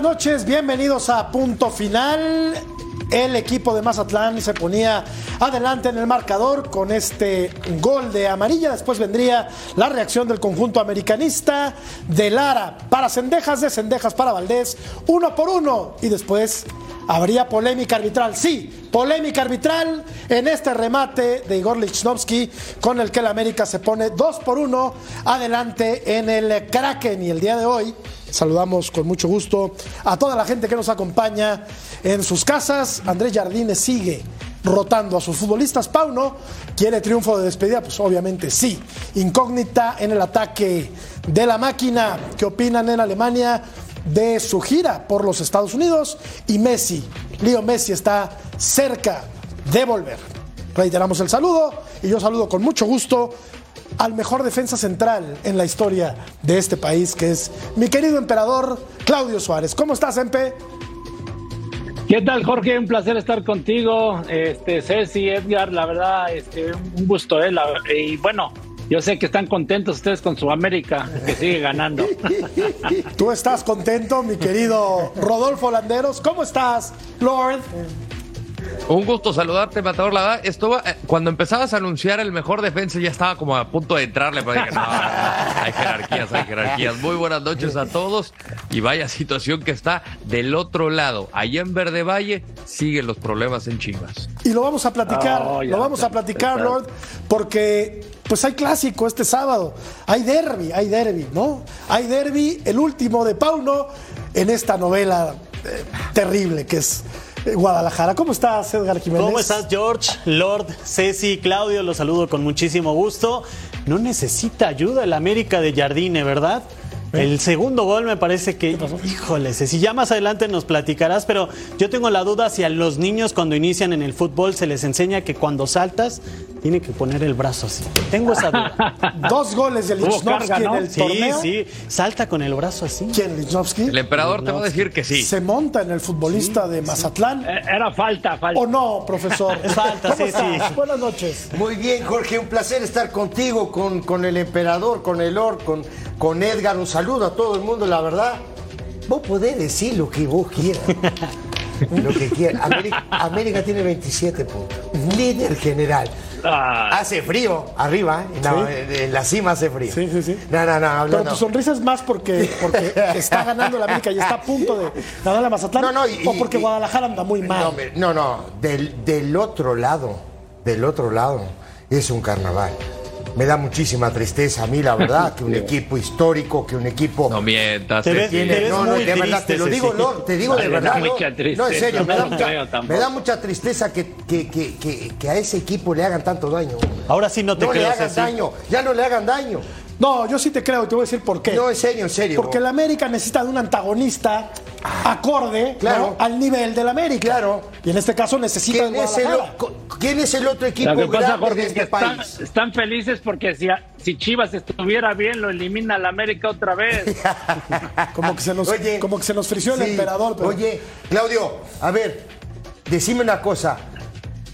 Buenas noches, bienvenidos a Punto Final. El equipo de Mazatlán se ponía adelante en el marcador con este gol de amarilla. Después vendría la reacción del conjunto americanista de Lara para Cendejas, de Cendejas para Valdés, uno por uno. Y después habría polémica arbitral. Sí, polémica arbitral en este remate de Igor Lichnowsky con el que el América se pone dos por uno adelante en el Kraken. Y el día de hoy saludamos con mucho gusto a toda la gente que nos acompaña en sus casas. Andrés Jardines sigue rotando a sus futbolistas. Pauno quiere triunfo de despedida, pues obviamente sí. Incógnita en el ataque de la máquina. ¿Qué opinan en Alemania? de su gira por los Estados Unidos y Messi, Leo Messi está cerca de volver. Reiteramos el saludo y yo saludo con mucho gusto al mejor defensa central en la historia de este país, que es mi querido emperador Claudio Suárez. ¿Cómo estás, Empe? ¿Qué tal, Jorge? Un placer estar contigo. Este, Ceci, Edgar, la verdad, este, un gusto, ¿eh? y bueno, yo sé que están contentos ustedes con su América, que sigue ganando. Tú estás contento, mi querido Rodolfo Landeros. ¿Cómo estás, Lord? Un gusto saludarte, Matador. La verdad, estuvo, eh, cuando empezabas a anunciar el mejor defensa, ya estaba como a punto de entrarle, pero dije, no, hay jerarquías, hay jerarquías. Muy buenas noches a todos. Y vaya situación que está del otro lado. Allá en Verde Valle siguen los problemas en Chivas. Y lo vamos a platicar, oh, lo vamos a platicar, Lord, porque pues hay clásico este sábado. Hay derby, hay derby, ¿no? Hay derby, el último de Pauno en esta novela eh, terrible que es Guadalajara. ¿Cómo estás, Edgar Jiménez? ¿Cómo estás, George? Lord, Ceci, Claudio, los saludo con muchísimo gusto. No necesita ayuda el América de Jardine, ¿verdad? ¿Eh? El segundo gol me parece que, híjole, si ya más adelante nos platicarás, pero yo tengo la duda si a los niños cuando inician en el fútbol se les enseña que cuando saltas tiene que poner el brazo así. Tengo esa duda. Dos goles de Lichnowsky en el torneo. Sí, sí, salta con el brazo así. ¿Quién, Lichnowsky? El emperador te va a decir que sí. Se monta en el futbolista de Mazatlán. Eh, era falta, falta. ¿O no, profesor? Es falta, sí, sí. Buenas noches. Muy bien, Jorge, un placer estar contigo, con, con el emperador, con el Lord, con, con Edgar. Un saludo a todo el mundo, la verdad. Vos podés decir lo que vos quieras. lo que quieras. América, tiene 27 puntos. Líder general. Ah. Hace frío arriba, ¿eh? en la, cima hace frío. Sí, sí, sí. No, no, no. Pero tu sonrisa es más porque, porque está ganando la América y está a punto de ganar la Mazatlán. No, no, o porque Guadalajara anda muy mal. No, no, del, del otro lado, del otro lado, es un carnaval. Me da muchísima tristeza a mí, la verdad, que un equipo histórico, que un equipo. No mientas, te ves, tiene, no, no, de verdad, te lo digo, no, te digo de verdad. No, no, en serio, me da, mucha, me da mucha tristeza que, que, que, que, a ese equipo le hagan tanto daño. Ahora sí no te No le hagan daño, ya no le hagan daño. No, yo sí te creo y te voy a decir por qué. No, en serio, en serio. Porque el América necesita de un antagonista acorde claro. al nivel del América. Claro. Y en este caso necesita ¿Quién, es el, ¿Quién es el otro equipo que pasa, grande de este país? Están, felices porque si, si, Chivas estuviera bien, lo elimina el América otra vez. como, que se nos, como que se nos frició el emperador. Oye, Claudio, a ver, decime una cosa.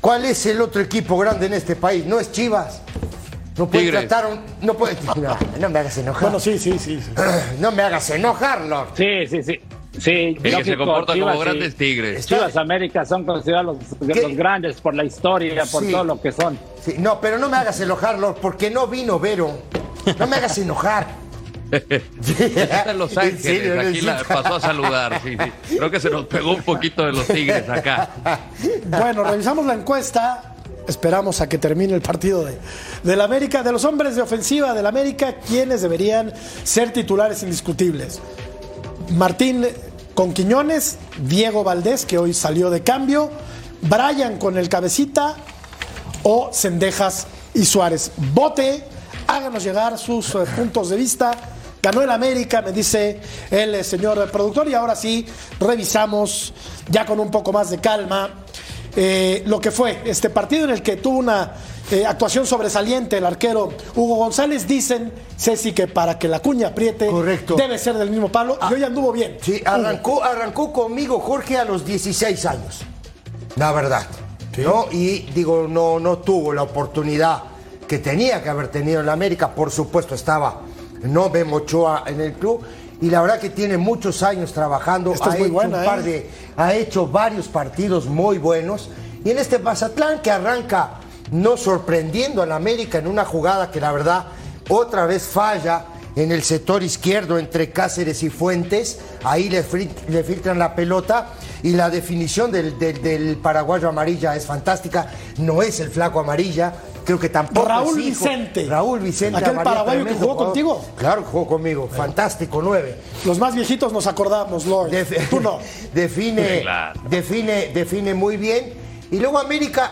¿Cuál es el otro equipo grande en este país? No es Chivas. No puede tratar un, no puede no, me hagas enojar. Bueno, sí, sí, sí. No me hagas enojar, Lord. Sí, sí, sí. Sí, que se comportan como grandes tigres. Chivas América son considerados los, grandes por la historia, por todo lo que son. Sí, no, pero no me hagas enojar, Lord, porque no vino Vero. No me hagas enojar. Está en Los Ángeles, aquí la pasó a saludar. Sí, sí. Creo que se nos pegó un poquito de los Tigres acá. Bueno, revisamos la encuesta esperamos a que termine el partido de, la América, de los hombres de ofensiva del América, quienes deberían ser titulares indiscutibles. Martín con Quiñones, Diego Valdés, que hoy salió de cambio, Brian con el cabecita o Cendejas y Suárez. Vote, háganos llegar sus eh, puntos de vista. Ganó el América, me dice el eh, señor productor, y ahora sí revisamos ya con un poco más de calma eh, lo que fue este partido en el que tuvo una eh, actuación sobresaliente el arquero Hugo González. Dicen, Ceci, que para que la cuña apriete debe ser del mismo palo. y hoy anduvo bien. Sí, arrancó, arrancó conmigo Jorge a los 16 años. La verdad. ¿no? Y digo, no, no tuvo la oportunidad que tenía que haber tenido en la América. Por supuesto, estaba no Memo Ochoa en el club. Y la verdad que tiene muchos años trabajando, Esta ha, hecho buena, un par ¿eh? de- ha hecho varios partidos muy buenos. Y en este Mazatlán que arranca no sorprendiendo al América en una jugada que la verdad otra vez falla en el sector izquierdo entre Cáceres y Fuentes, ahí le, le filtran la pelota y la definición del, del- del paraguayo amarilla es fantástica, no es el flaco amarilla, creo que tampoco Raúl es hijo. Vicente. Raúl Vicente. Aquel paraguayo que jugó jugador. contigo. Claro, que jugó conmigo, fantástico, nueve. Los más viejitos nos acordamos, Lord. Def- Tú no. define, Claro. define, define muy bien. Y luego América,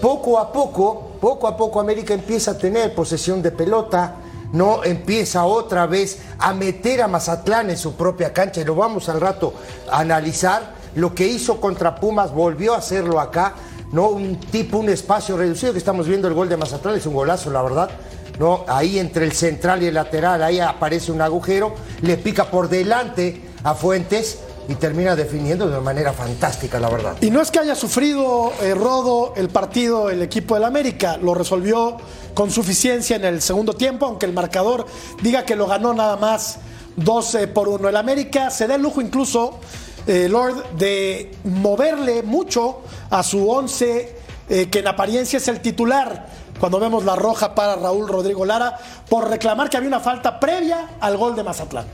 poco a poco, poco a poco América empieza a tener posesión de pelota, no empieza otra vez a meter a Mazatlán en su propia cancha. Y lo vamos al rato a analizar. Lo que hizo contra Pumas volvió a hacerlo acá. ¿No? Un tipo, un espacio reducido que estamos viendo el gol de Mazatlán, es un golazo, la verdad. ¿no? Ahí entre el central y el lateral, ahí aparece un agujero, le pica por delante a Fuentes y termina definiendo de una manera fantástica, la verdad. Y no es que haya sufrido eh, Rodo el partido el equipo del América, lo resolvió con suficiencia en el segundo tiempo, aunque el marcador diga que lo ganó nada más 12 por 1. El América se da el lujo incluso, eh, Lord, de moverle mucho a su 11, eh, que en apariencia es el titular. Cuando vemos la roja para Raúl Rodrigo Lara, por reclamar que había una falta previa al gol de Mazatlán.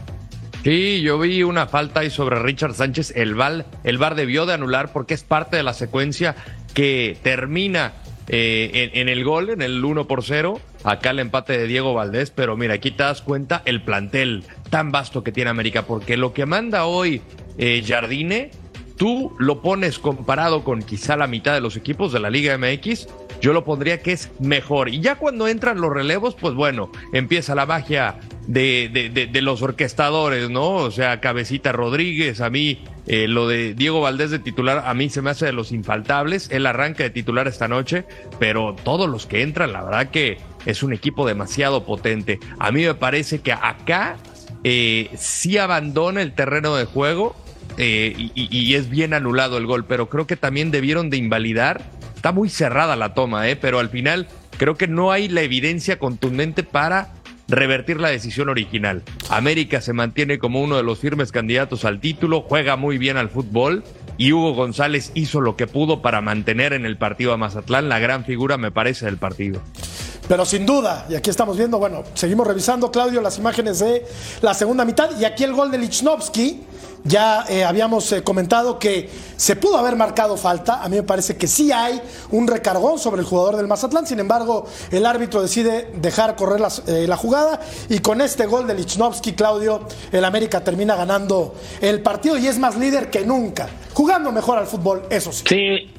Sí, yo vi una falta ahí sobre Richard Sánchez. El VAR, el VAR debió de anular porque es parte de la secuencia que termina eh, en, en el gol, en el 1 por 0. Acá el empate de Diego Valdés. Pero mira, aquí te das cuenta el plantel tan vasto que tiene América. Porque lo que manda hoy eh, Jardine, tú lo pones comparado con quizá la mitad de los equipos de la Liga MX. Yo lo pondría que es mejor. Y ya cuando entran los relevos, pues bueno, empieza la magia de, de- de- de los orquestadores, ¿no? O sea, Cabecita Rodríguez, a mí, eh, lo de Diego Valdés de titular, a mí se me hace de los infaltables. Él arranca de titular esta noche, pero todos los que entran, la verdad que es un equipo demasiado potente. A mí me parece que acá eh, sí abandona el terreno de juego eh, y, es bien anulado el gol, pero creo que también debieron de invalidar. Está muy cerrada la toma, eh, pero al final creo que no hay la evidencia contundente para revertir la decisión original. América se mantiene como uno de los firmes candidatos al título, juega muy bien al fútbol y Hugo González hizo lo que pudo para mantener en el partido a Mazatlán la gran figura, me parece, del partido. Pero sin duda, y aquí estamos viendo, bueno, seguimos revisando, Claudio, las imágenes de la segunda mitad y aquí el gol de Lichnowsky. Ya eh, habíamos eh, comentado que se pudo haber marcado falta. A mí me parece que sí hay un recargón sobre el jugador del Mazatlán. Sin embargo, el árbitro decide dejar correr eh, la jugada. Y con este gol de Lichnowsky, Claudio, el América termina ganando el partido y es más líder que nunca. Jugando mejor al fútbol, eso sí. Sí,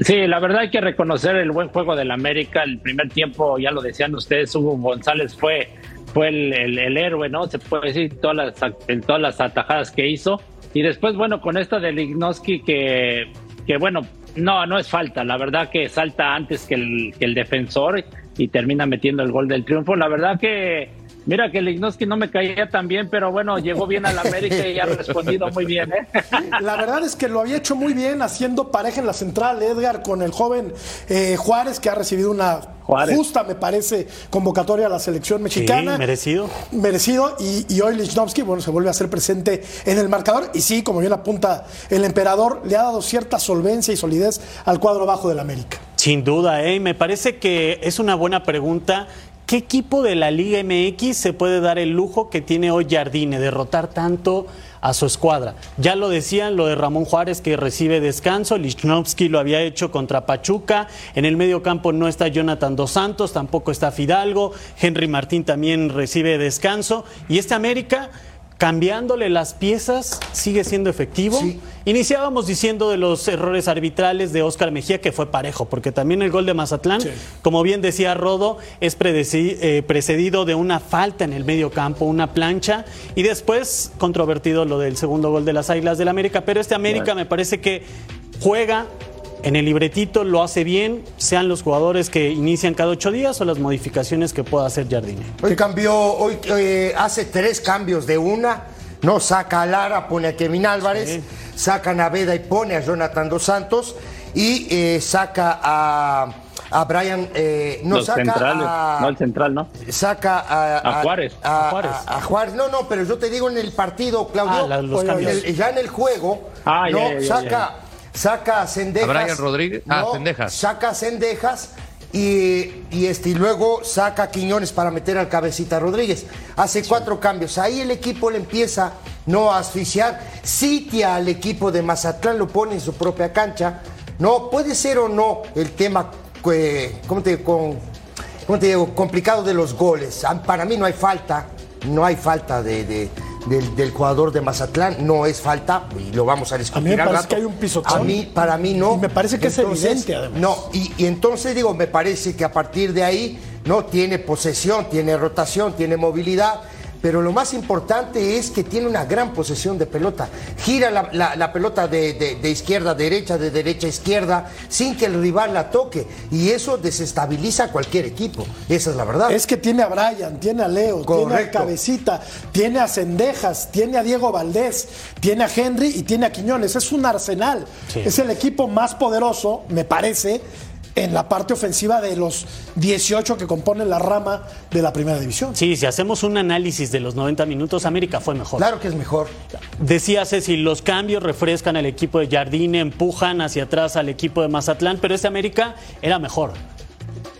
sí, la verdad hay que reconocer el buen juego del América. El primer tiempo, ya lo decían ustedes, Hugo González fue, fue el, el- héroe, ¿no? Se puede decir todas las, en todas las atajadas que hizo. Y después, bueno, con esta de Lignoski que, que bueno, no, no es falta. La verdad que salta antes que el, que el defensor y termina metiendo el gol del triunfo. La verdad que Mira que Lignoski no me caía tan bien, pero bueno, llegó bien al América y ha respondido muy bien, ¿eh? La verdad es que lo había hecho muy bien haciendo pareja en la central Edgar con el joven eh, Juárez que ha recibido una Juárez. justa, me parece, convocatoria a la selección Sí, mexicana. merecido. Merecido y, y hoy Lichnowsky, bueno, se vuelve a hacer presente en el marcador y sí, como bien apunta el emperador, le ha dado cierta solvencia y solidez al cuadro bajo del América. Sin duda, ¿eh? me parece que es una buena pregunta. ¿Qué equipo de la Liga MX se puede dar el lujo que tiene hoy Jardine, derrotar tanto a su escuadra? Ya lo decían, lo de Ramón Juárez que recibe descanso, Lichnowsky lo había hecho contra Pachuca, en el medio campo no está Jonathan Dos Santos, tampoco está Fidalgo, Henry Martín también recibe descanso, y este América cambiándole las piezas sigue siendo efectivo. Sí. Iniciábamos diciendo de los errores arbitrales de Oscar Mejía, que fue parejo, porque también el gol de Mazatlán, como bien decía Rodo, es eh, precedido de una falta en el medio campo, una plancha, y después controvertido lo del segundo gol de las Águilas del América. Pero este América me parece que juega en el libretito, lo hace bien, sean los jugadores que inician cada ocho días o las modificaciones que pueda hacer Jardine. Hoy cambió, hoy eh, hace tres cambios de una. No saca a Lara, pone a Kevin Álvarez, saca a Naveda y pone a Jonathan Dos Santos y eh, saca a, a Brian, eh, no Los saca centrales, a, no el central, ¿no? saca a, A Juárez. A, A Juárez. a- a Juárez. No, no, pero yo te digo en el partido, Claudio. Ah, la- los en cambios. el- ya en el juego, Ah, ya, no, ya, ya, saca, ya. Saca a Cendejas. ¿A Brian Rodríguez? Ah, no, Cendejas. Saca a Cendejas. Y, y este, y luego saca a Quiñones para meter al cabecita Rodríguez. Hace cuatro cambios. Ahí el equipo le empieza no a asfixiar. Sitia al equipo de Mazatlán, lo pone en su propia cancha. No, puede ser o no el tema, eh, ¿cómo te, con, ¿cómo te digo? complicado de los goles. Ah, Para mí no hay falta, no hay falta de, de- del, del jugador de Mazatlán, no es falta, y lo vamos a discutir. A mí me al parece rato. que hay un pisotón. A mí, para mí no. Y me parece que es evidente, además. No, y, y entonces digo, me parece que a partir de ahí, no, tiene posesión, tiene rotación, tiene movilidad. Pero lo más importante es que tiene una gran posesión de pelota. Gira la, la- la pelota de, de- de izquierda a derecha, de derecha a izquierda, sin que el rival la toque. Y eso desestabiliza a cualquier equipo. Esa es la verdad. Es que tiene a Brian, tiene a Leo, tiene a. Cabecita, tiene a Cendejas, tiene a Diego Valdés, tiene a Henry y tiene a Quiñones. Es un arsenal. Sí. Es el equipo más poderoso, me parece, en la parte ofensiva de los 18 que componen la rama de la primera división. Sí, si hacemos un análisis de los 90 minutos, América fue mejor. Claro que es mejor. Decía Ceci, los cambios refrescan al equipo de Jardine, empujan hacia atrás al equipo de Mazatlán, pero este América era mejor.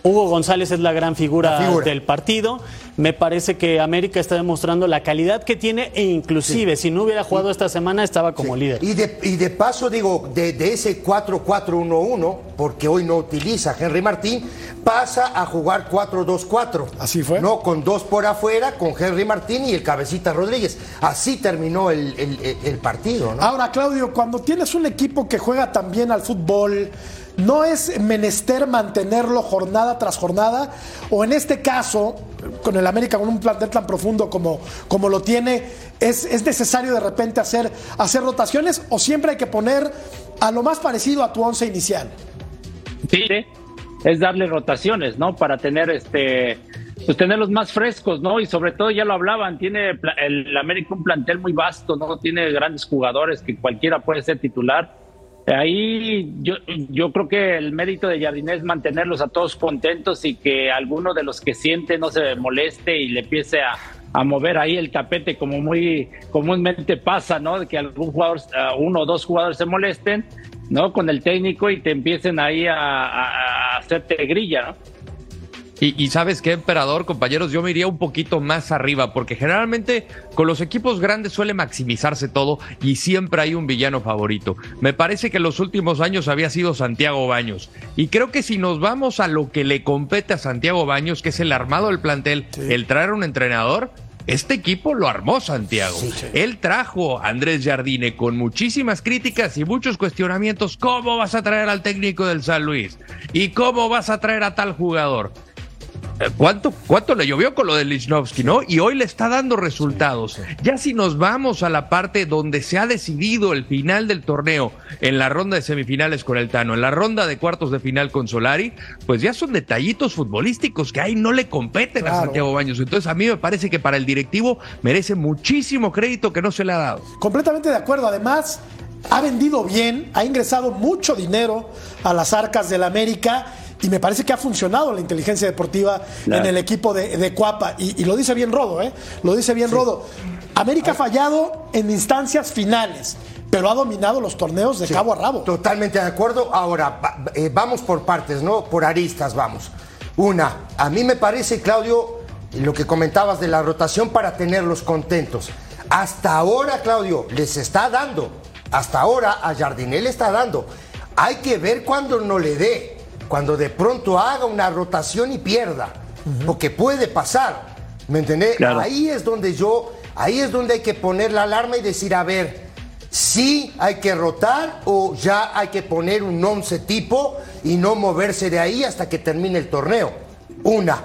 Hugo González es la gran figura, La figura. del partido. Me parece que América está demostrando la calidad que tiene e inclusive si no hubiera jugado esta semana estaba como líder. Y de, y de paso, digo, de, de ese 4-4-1-1, porque hoy no utiliza Henry Martín, pasa a jugar 4-2-4. Así fue. No, con dos por afuera, con Henry Martín y el Cabecita Rodríguez. Así terminó el, el- partido, ¿no? Ahora, Claudio, cuando tienes un equipo que juega tan bien al fútbol, ¿no es menester mantenerlo jornada tras jornada? O en este caso, con el América, con un plantel tan profundo como, como lo tiene, ¿es, es necesario de repente hacer, hacer rotaciones o siempre hay que poner a lo más parecido a tu once inicial? Sí, es darle rotaciones, ¿no? Para tener este, pues tenerlos más frescos, ¿no? Y sobre todo, ya lo hablaban, tiene pla- el América un plantel muy vasto, ¿no? Tiene grandes jugadores que cualquiera puede ser titular. Ahí yo, yo creo que el mérito de Jardinés es mantenerlos a todos contentos y que alguno de los que siente no se moleste y le empiece a, mover ahí el tapete como muy comúnmente pasa, ¿no? De que algún jugador, uno o dos jugadores se molesten, ¿no? Con el técnico y te empiecen ahí a hacerte grilla, ¿no? Y, y sabes qué, emperador, compañeros, yo me iría un poquito más arriba, porque generalmente con los equipos grandes suele maximizarse todo y siempre hay un villano favorito. Me parece que en los últimos años había sido Santiago Baños. Y creo que si nos vamos a lo que le compete a Santiago Baños, que es el armado del plantel, el traer un entrenador, este equipo lo armó Santiago. Él trajo a Andrés Jardine con muchísimas críticas y muchos cuestionamientos. ¿Cómo vas a traer al técnico del San Luis? ¿Y cómo vas a traer a tal jugador? Eh, ¿Cuánto, ¿Cuánto le llovió con lo de Lichnowsky, no? Y hoy le está dando resultados. Ya si nos vamos a la parte donde se ha decidido el final del torneo, en la ronda de semifinales con el Tano, en la ronda de cuartos de final con Solari, pues ya son detallitos futbolísticos que ahí no le competen a. Santiago Baños. Entonces a mí me parece que para el directivo merece muchísimo crédito que no se le ha dado. Completamente de acuerdo. Además, ha vendido bien, ha ingresado mucho dinero a las arcas del América y me parece que ha funcionado la inteligencia deportiva Claro. en el equipo de, de Cuapa. Y, y lo dice bien Rodo, ¿eh? Lo dice bien Rodo. América ha fallado en instancias finales, pero ha dominado los torneos de cabo a rabo. Totalmente de acuerdo. Ahora, eh, vamos por partes, ¿no? Por aristas vamos. Una, a mí me parece, Claudio, lo que comentabas de la rotación para tenerlos contentos. Hasta ahora, Claudio, les está dando. Hasta ahora a Jardinel está dando. Hay que ver cuando no le dé. Cuando de pronto haga una rotación y pierda. Porque puede pasar. ¿Me entendés? Claro. Ahí es donde yo, ahí es donde hay que poner la alarma y decir, a ver, sí hay que rotar o ya hay que poner un once tipo y no moverse de ahí hasta que termine el torneo. Una.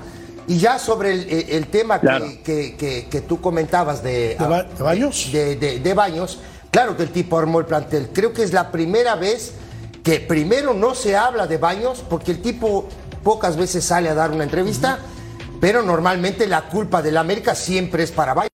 Y ya sobre el, el- el tema que- Claro. que, que- que tú comentabas de, ¿De Ba- de Baños? De Baños, claro que el tipo armó el plantel. Creo que es la primera vez que primero no se habla de Baños porque el tipo pocas veces sale a dar una entrevista, pero normalmente la culpa del América siempre es para Baños.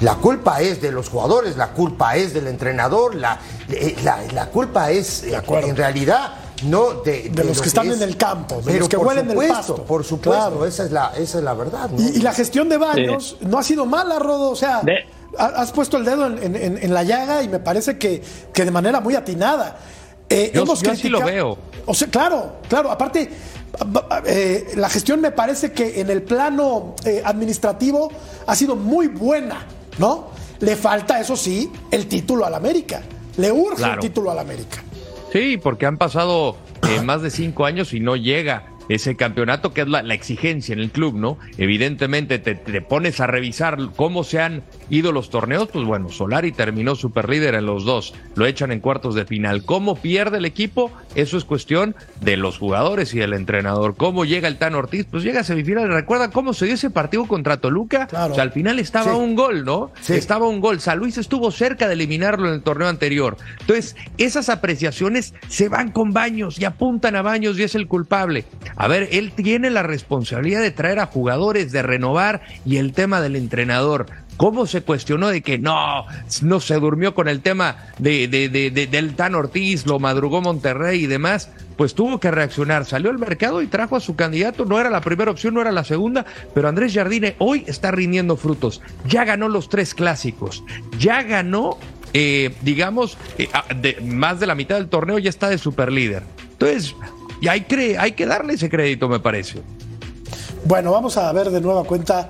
La culpa es de los jugadores, la culpa es del entrenador, la, eh, la, la culpa es eh, en realidad No, de, De los que están en el campo, de los que por huelen el supuesto, pasto. Por supuesto, Claro. esa, es la, esa es la verdad. ¿no? Y, y la gestión de Baños no ha sido mala, Rodo. O sea, De- has puesto el dedo en, en- en la llaga y me parece que, que de manera muy atinada. Eh, Yo- hemos yo así lo veo. O sea, claro, claro. Aparte, eh, la gestión me parece que en el plano eh, administrativo ha sido muy buena, ¿no? Le falta, eso sí, el título al América. Le urge Claro. el título al América. Sí, porque han pasado eh, más de cinco años y no llega ese campeonato, que es la, la exigencia en el club, ¿no? Evidentemente te, te pones a revisar cómo se han ido los torneos, pues bueno, Solari terminó superlíder en los dos, lo echan en cuartos de final. ¿Cómo pierde el equipo? Eso es cuestión de los jugadores y del entrenador. ¿Cómo llega el Tan Ortiz? Pues llega a semifinal. ¿Recuerda cómo se dio ese partido contra Toluca? Claro. O sea, al final estaba Sí. un gol, ¿no? Sí. Estaba un gol. San Luis estuvo cerca de eliminarlo en el torneo anterior. Entonces, esas apreciaciones se van con Baños y apuntan a Baños y es el culpable. A ver, él tiene la responsabilidad de traer a jugadores, de renovar y el tema del entrenador. ¿Cómo se cuestionó de que no, no se durmió con el tema de, de- de- de- del Tan Ortiz, lo madrugó Monterrey y demás? Pues tuvo que reaccionar, salió al mercado y trajo a su candidato, no era la primera opción, no era la segunda, pero Andrés Jardine hoy está rindiendo frutos, ya ganó los tres clásicos, ya ganó, eh, digamos, eh, más de la mitad del torneo, ya está de superlíder. Entonces, y hay, cre- hay que darle ese crédito, me parece. Bueno, vamos a ver de nueva cuenta.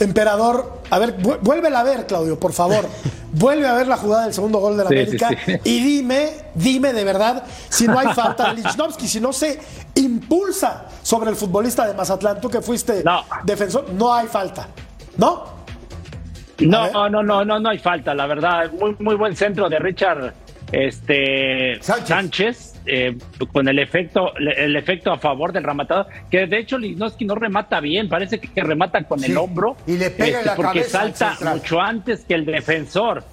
Emperador, a ver, vu- vuélvela a ver, Claudio, por favor. Vuelve a ver la jugada del segundo gol de la Sí, América sí, sí. y dime, dime de verdad si no hay falta de Lichnowsky, si no se impulsa sobre el futbolista de Mazatlán, tú que fuiste No. defensor, no hay falta, ¿no? No, no, no, no, no hay falta, la verdad. Muy, muy buen centro de Richard este Sánchez. Sánchez, eh, con el efecto, el efecto a favor del rematador, que de hecho Lignoski no remata bien, parece que remata con Sí, el hombro. este, y le pega la porque salta mucho antes que el defensor.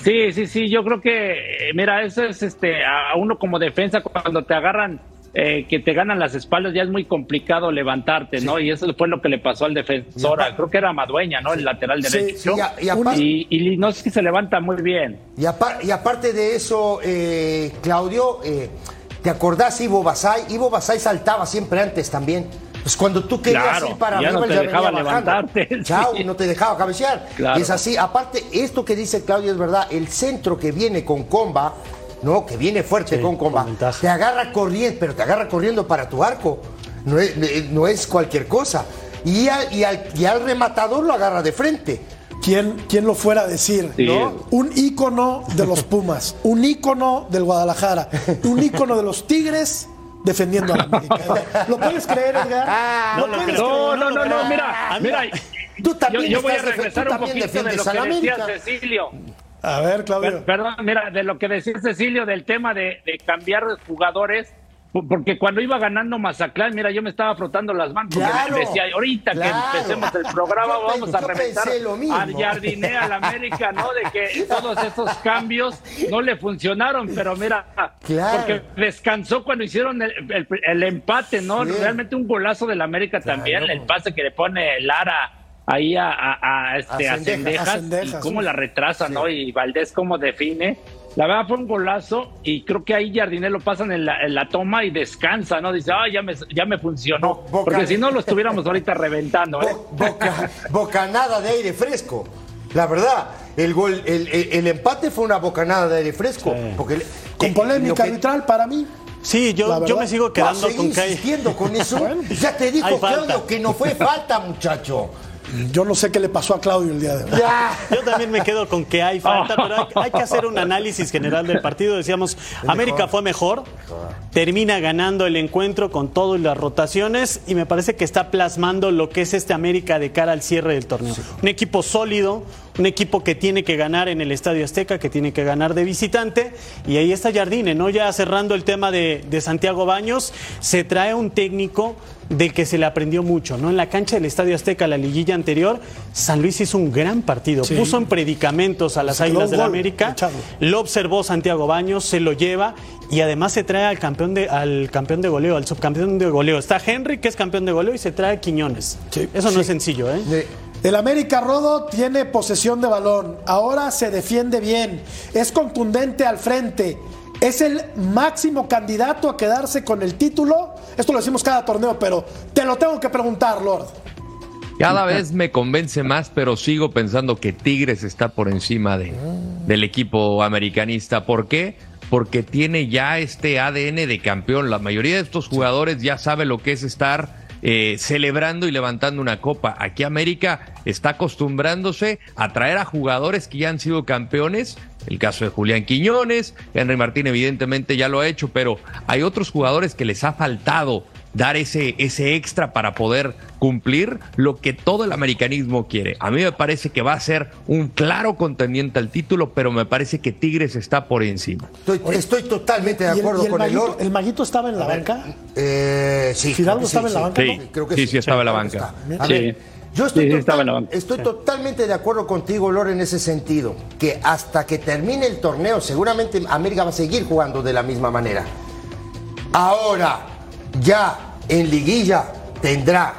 Sí, sí, sí, yo creo que, mira, eso es este, a uno como defensa cuando te agarran, eh, que te ganan las espaldas, ya es muy complicado levantarte, ¿no? Y eso fue lo que le pasó al defensor, creo que era Madueña, ¿no? El lateral derecho. sí, y a- y Y, y Lignoski se levanta muy bien. Y, apar- y aparte de eso, eh, Claudio, eh, ¿te acordás Ivo Basay? Ivo Basay saltaba siempre antes también. Pues cuando tú querías Claro, ir para ya no arriba, te ya dejaba venía levantarte, Chao, sí. no te dejaba cabecear. Claro. Y es así. Aparte, esto que dice Claudio es verdad. El centro que viene con comba, ¿no? Que viene fuerte Sí, con comba, con ventaja. te agarra corriendo, pero te agarra corriendo para tu arco. No es, no es cualquier cosa. Y, al- y al, y al rematador lo agarra de frente. ¿Quién, quién lo fuera a decir? Sí. ¿no? Un ícono de los Pumas, un ícono del Guadalajara, un ícono de los Tigres defendiendo a la América. ¿Lo puedes creer, Edgar? no ¿Lo lo puedes. No, creer? no, no, no, Ah, mira, mira. Tú también yo, yo voy a regresar tú un también poquito de lo defiendes a que la decía América. Cecilio. A ver, Claudio. perdón, mira, de lo que decía Cecilio del tema de, de cambiar jugadores, po- porque cuando iba ganando Mazatlán, mira, yo me estaba frotando las manos. porque Claro, decía, ahorita claro. que empecemos el programa, Yo vamos a reventar pensé lo mismo. a Jardiné, al América, ¿no? De que todos esos cambios no le funcionaron, pero mira, Claro. porque descansó cuando hicieron el, el- el empate, ¿no? Sí. Realmente un golazo del América también, el pase que le pone Lara ahí a, a, a, este, A A Cendejas, y cómo sí. la retrasa, ¿no? Y Valdés cómo define. La verdad fue un golazo y creo que ahí Jardiné lo pasan en la, en la toma y descansa, ¿no? Dice, ah, ya me, ya me funcionó. Bo- Porque si no lo estuviéramos ahorita reventando, ¿eh? Bo- boca- bocanada de aire fresco. La verdad, el gol, el, el- el empate fue una bocanada de aire fresco. Porque le- Con eh, polémica que- arbitral para mí. Sí, yo, yo me sigo quedando con que hay- insistiendo con eso. ya te dijo. Claudio que no fue falta, muchacho. Yo no sé qué le pasó a Claudio el día de hoy. Yo también me quedo con que hay falta, pero hay, hay que hacer un análisis general del partido. Decíamos, América fue mejor, termina ganando el encuentro con todo y las rotaciones y me parece que está plasmando lo que es este América de cara al cierre del torneo. Un equipo sólido, un equipo que tiene que ganar en el Estadio Azteca, que tiene que ganar de visitante y ahí está Jardine, ¿no? Ya cerrando el tema de, de Santiago Baños, se trae un técnico del que se le aprendió mucho, ¿no? En la cancha del Estadio Azteca, la liguilla anterior, San Luis hizo un gran partido, Sí. puso en predicamentos a las Águilas del gol, América, echado. lo observó Santiago Baños, se lo lleva y además se trae al campeón de al campeón de goleo, al subcampeón de goleo. Está Henry, que es campeón de goleo, y se trae a Quiñones. Sí. Eso no es sencillo, ¿eh? El América Rodo tiene posesión de balón. Ahora se defiende bien. Es contundente al frente. es el máximo candidato a quedarse con el título. Esto lo decimos cada torneo, pero te lo tengo que preguntar, Lord. Cada vez me convence más, pero sigo pensando que Tigres está por encima de, del equipo americanista. ¿Por qué? Porque tiene ya este ADN de campeón. La mayoría de estos jugadores ya sabe lo que es estar eh, celebrando y levantando una copa. Aquí América está acostumbrándose a traer a jugadores que ya han sido campeones. El caso de Julián Quiñones, Henry Martín evidentemente ya lo ha hecho, pero hay otros jugadores que les ha faltado dar ese, ese extra para poder cumplir lo que todo el americanismo quiere. A mí me parece que va a ser un claro contendiente al título, pero me parece que Tigres está por encima. Estoy, estoy totalmente de ¿Y el- acuerdo y el con el Maguito, Lord. ¿El Maguito estaba en la banca? Eh, sí. Fidalgo creo que estaba en la banca, Sí, ¿no? Creo que sí, sí estaba en la banca. está. A Sí. ver, yo estoy, Sí, sí, total- estaba en la banca. estoy totalmente de acuerdo contigo, Lore, en ese sentido. Que hasta que termine el torneo, seguramente América va a seguir jugando de la misma manera. Ahora, ya en liguilla tendrá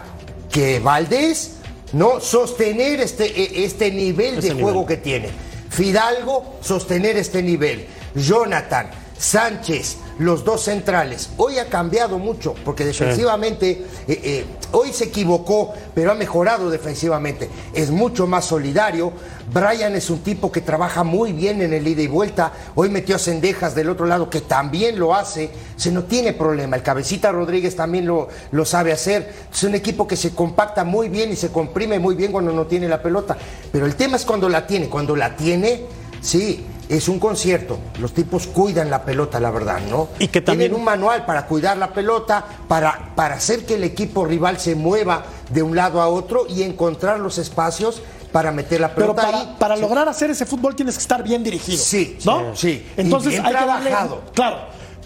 que Valdés no sostener este, e- este nivel de nivel. juego que tiene. Fidalgo sostener este nivel. Jonathan, Sánchez, los dos centrales. Hoy ha cambiado mucho porque defensivamente, eh, eh, hoy se equivocó, pero ha mejorado defensivamente. Es mucho más solidario. Brian es un tipo que trabaja muy bien en el ida y vuelta. Hoy metió a Cendejas del otro lado, que también lo hace. Se no tiene problema. El cabecita Rodríguez también lo, lo sabe hacer. Es un equipo que se compacta muy bien y se comprime muy bien cuando no tiene la pelota. Pero el tema es cuando la tiene. Cuando la tiene, sí. Es un concierto, los tipos cuidan la pelota, la verdad, ¿no? Y que también- Tienen un manual para cuidar la pelota, para, para hacer que el equipo rival se mueva de un lado a otro y encontrar los espacios para meter la Pero pelota para, ahí. para lograr hacer ese fútbol tienes que estar bien dirigido. Sí, ¿no? sí, sí. Entonces Y bien hay que darle. trabajado. Claro.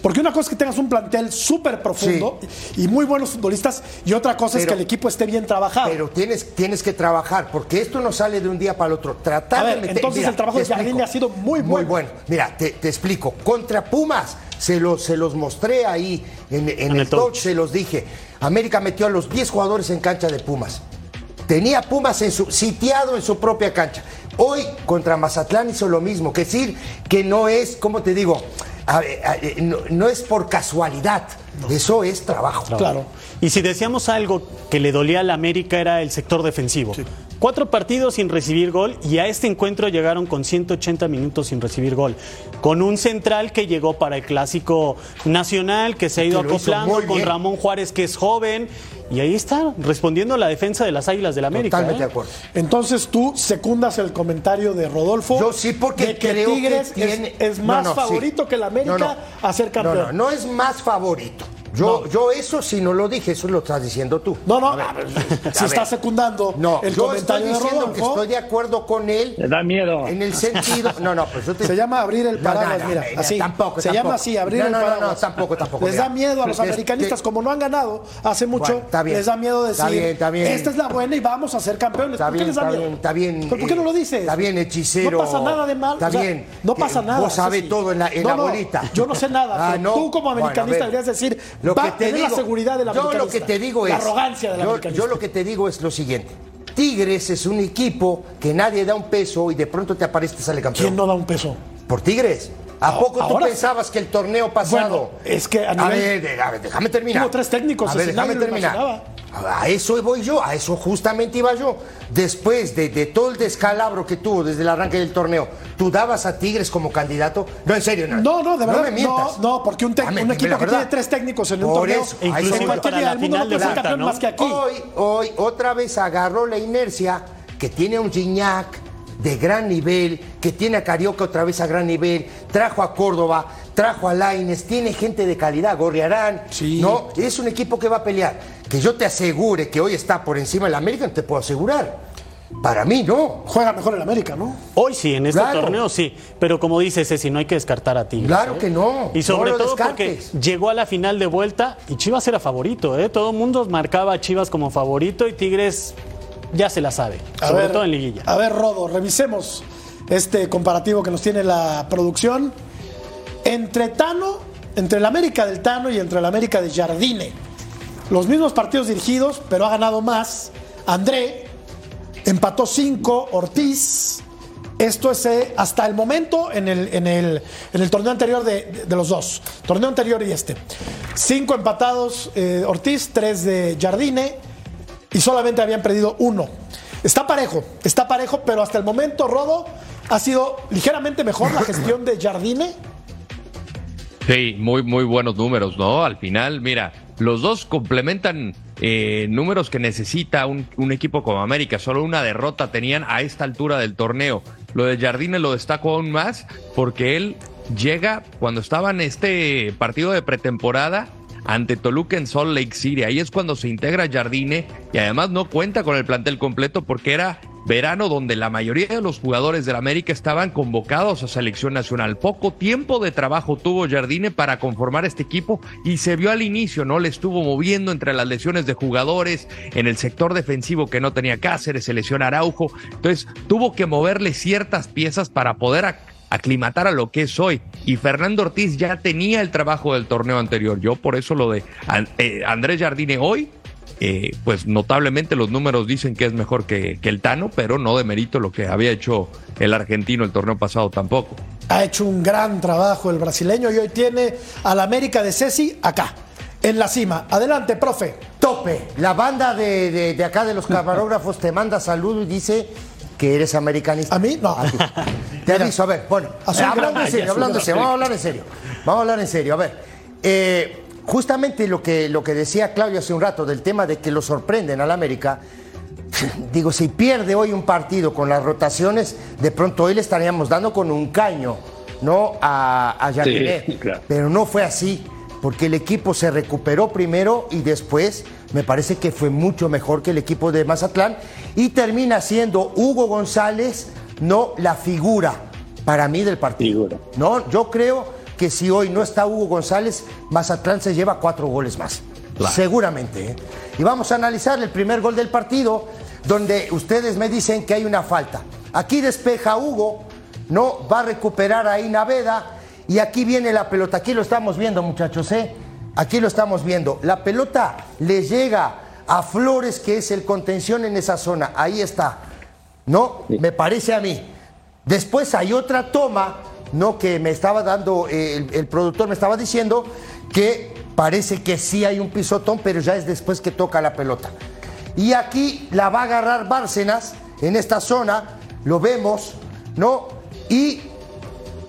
Porque una cosa es que tengas un plantel súper profundo y muy buenos futbolistas, y otra cosa es que el equipo esté bien trabajado. Pero tienes, tienes que trabajar, porque esto no sale de un día para el otro. Tratar A ver, de meter- entonces el trabajo de explico. ha sido muy Muy bueno. bueno. Mira, te, te explico. Contra Pumas, se los, se los mostré ahí en, en En el, el touch, se los dije. América metió a los 10 jugadores en cancha de Pumas. Tenía Pumas en su, sitiado en su propia cancha. Hoy contra Mazatlán hizo lo mismo, que decir que no es, ¿cómo te digo? A ver, a- eh, no, no es por casualidad, eso es trabajo. Claro. Y si decíamos algo que le dolía a la América era el sector defensivo. Cuatro partidos sin recibir gol y a este encuentro llegaron con 180 minutos sin recibir gol. Con un central que llegó para el clásico nacional, que se ha ido acoplando, con bien. Ramón Juárez que es joven. Y ahí está, respondiendo a la defensa de las Águilas del América. Totalmente ¿eh? de acuerdo. Entonces tú secundas el comentario de Rodolfo. Yo sí, porque de que creo Tigres es- tiene- es, No, más no, favorito que el América No, no. a ser campeón. No, no, no es más favorito. Yo, yo eso sí no lo dije, eso lo estás diciendo tú. No, no, ver, ver. estás secundando No, el yo comentario estoy de diciendo que estoy de acuerdo con él Le da miedo. en el sentido. No, no, pues yo te. se llama abrir el paraguas, no, no, mira, no, así. Tampoco, se tampoco. llama así, abrir no, el no, paraguas. No, tampoco, tampoco. Les mira. da miedo a los Es- americanistas, que- como no han ganado hace mucho, Bueno, está bien. les da miedo decir, Está bien, está bien. esta es la buena y vamos a ser campeones. Está ¿Por qué bien, les da está miedo? bien, está bien. ¿Pero ¿Por qué no lo eh, dices? Está bien, hechicero. No pasa nada de mal. Está bien. No pasa Que nada. Vos sabés todo en la, bolita. Yo no sé nada. Ah. Tú como americanista deberías decir, Lo va que a la digo- Yo lo que te digo es. La arrogancia del yo, americanista. yo lo que te digo es lo siguiente. Tigres es un equipo que nadie da un peso y de pronto te aparece y te sale campeón. ¿Quién no da un peso? ¿Por Tigres? ¿A poco tú pensabas que el torneo pasado... Bueno, es que a A, nivel- ver, de- a ver, déjame terminar. Tuvo tres técnicos, A ver, déjame terminar. A eso voy yo, a eso justamente iba yo. Después de, de todo el descalabro que tuvo desde el arranque del torneo, ¿tú dabas a Tigres como candidato? No, en serio, no. No, no, de verdad. No me mientas. No, no, porque un, equipo que tiene tres técnicos en un torneo, eso, voy. cualquier día del mundo no puede ser campeón ¿no? más que aquí. Hoy, hoy, otra vez agarró la inercia que tiene un Gignac de gran nivel, que tiene a Carioca otra vez a gran nivel, trajo a Córdoba, trajo a Laines, tiene gente de calidad, Gorriarán, Sí. ¿no? Es un equipo que va a pelear. Que yo te asegure que hoy está por encima del América, no te puedo asegurar. Para mí, no. Juega mejor el América, ¿no? Hoy sí, en este Claro. torneo sí. Pero como dice Ceci, no hay que descartar a Tigres. Claro ¿eh? que no. Y sobre No lo todo porque llegó a la final de vuelta y Chivas era favorito. ¿eh? Todo el mundo marcaba a Chivas como favorito y Tigres ya se la sabe. A sobre ver, todo en liguilla. A ver, Rodo, revisemos este comparativo que nos tiene la producción. Entre Tano, entre el América del Tano y entre el América de Jardine. Los mismos partidos dirigidos, pero ha ganado más. André empató 5, Ortiz Esto es eh, hasta el momento en el, en el, en el torneo anterior de, de los dos. Torneo anterior y este. Cinco empatados eh, Ortiz, tres de Jardine y solamente habían perdido uno. Está parejo, está parejo, pero hasta el momento, Rodo, ha sido ligeramente mejor la gestión de Jardine. Sí, muy, muy buenos números, ¿no? Al final, mira, los dos complementan eh, números que necesita un, un, equipo como América. Solo una derrota tenían a esta altura del torneo. Lo de Jardine lo destaco aún más porque él llega cuando estaba en este partido de pretemporada ante Toluca en Salt Lake City. Ahí es cuando se integra Jardine y además no cuenta con el plantel completo porque era verano donde la mayoría de los jugadores del América estaban convocados a selección nacional. Poco tiempo de trabajo tuvo Jardine para conformar este equipo y se vio al inicio, ¿no? Le estuvo moviendo entre las lesiones de jugadores, en el sector defensivo que no tenía Cáceres, se lesiona Araujo. Entonces tuvo que moverle ciertas piezas para poder aclimatar a lo que es hoy. Y Fernando Ortiz ya tenía el trabajo del torneo anterior. Yo por eso lo de eh, Andrés Jardine hoy eh, pues notablemente los números dicen que es mejor que, que, el Tano, pero no de mérito lo que había hecho el argentino el torneo pasado tampoco. Ha hecho un gran trabajo el brasileño y hoy tiene al América de Ceci acá, en la cima. Adelante, profe. Tope. La banda de, de, de acá de los camarógrafos te manda saludos y dice que eres americanista. ¿A mí? No. A. Te aviso, a ver, bueno, hablando en serio, hablando en serio, vamos a hablar en serio. Vamos a hablar en serio, a ver. Eh, justamente lo que, lo que decía Claudio hace un rato del tema de que lo sorprenden al América. Digo, si pierde hoy un partido con las rotaciones, de pronto hoy le estaríamos dando con un caño, ¿no? A, a Jardiné. Sí, claro. Pero no fue así, porque el equipo se recuperó primero y después me parece que fue mucho mejor que el equipo de Mazatlán y termina siendo Hugo González, no la figura para mí del partido. Figura. No, yo creo que si hoy no está Hugo González, Mazatlán se lleva cuatro goles más. Claro. Seguramente. ¿eh? Y vamos a analizar el primer gol del partido, donde ustedes me dicen que hay una falta. Aquí despeja Hugo, no va a recuperar ahí Naveda, y aquí viene la pelota. Aquí lo estamos viendo, muchachos, ¿eh? Aquí lo estamos viendo. La pelota le llega a Flores, que es el contención en esa zona. Ahí está. ¿No? Me parece a mí. Después hay otra toma, ¿no? Que me estaba dando, eh, el, el productor me estaba diciendo que parece que sí hay un pisotón, pero ya es después que toca la pelota. Y aquí la va a agarrar Bárcenas en esta zona, lo vemos, ¿no? Y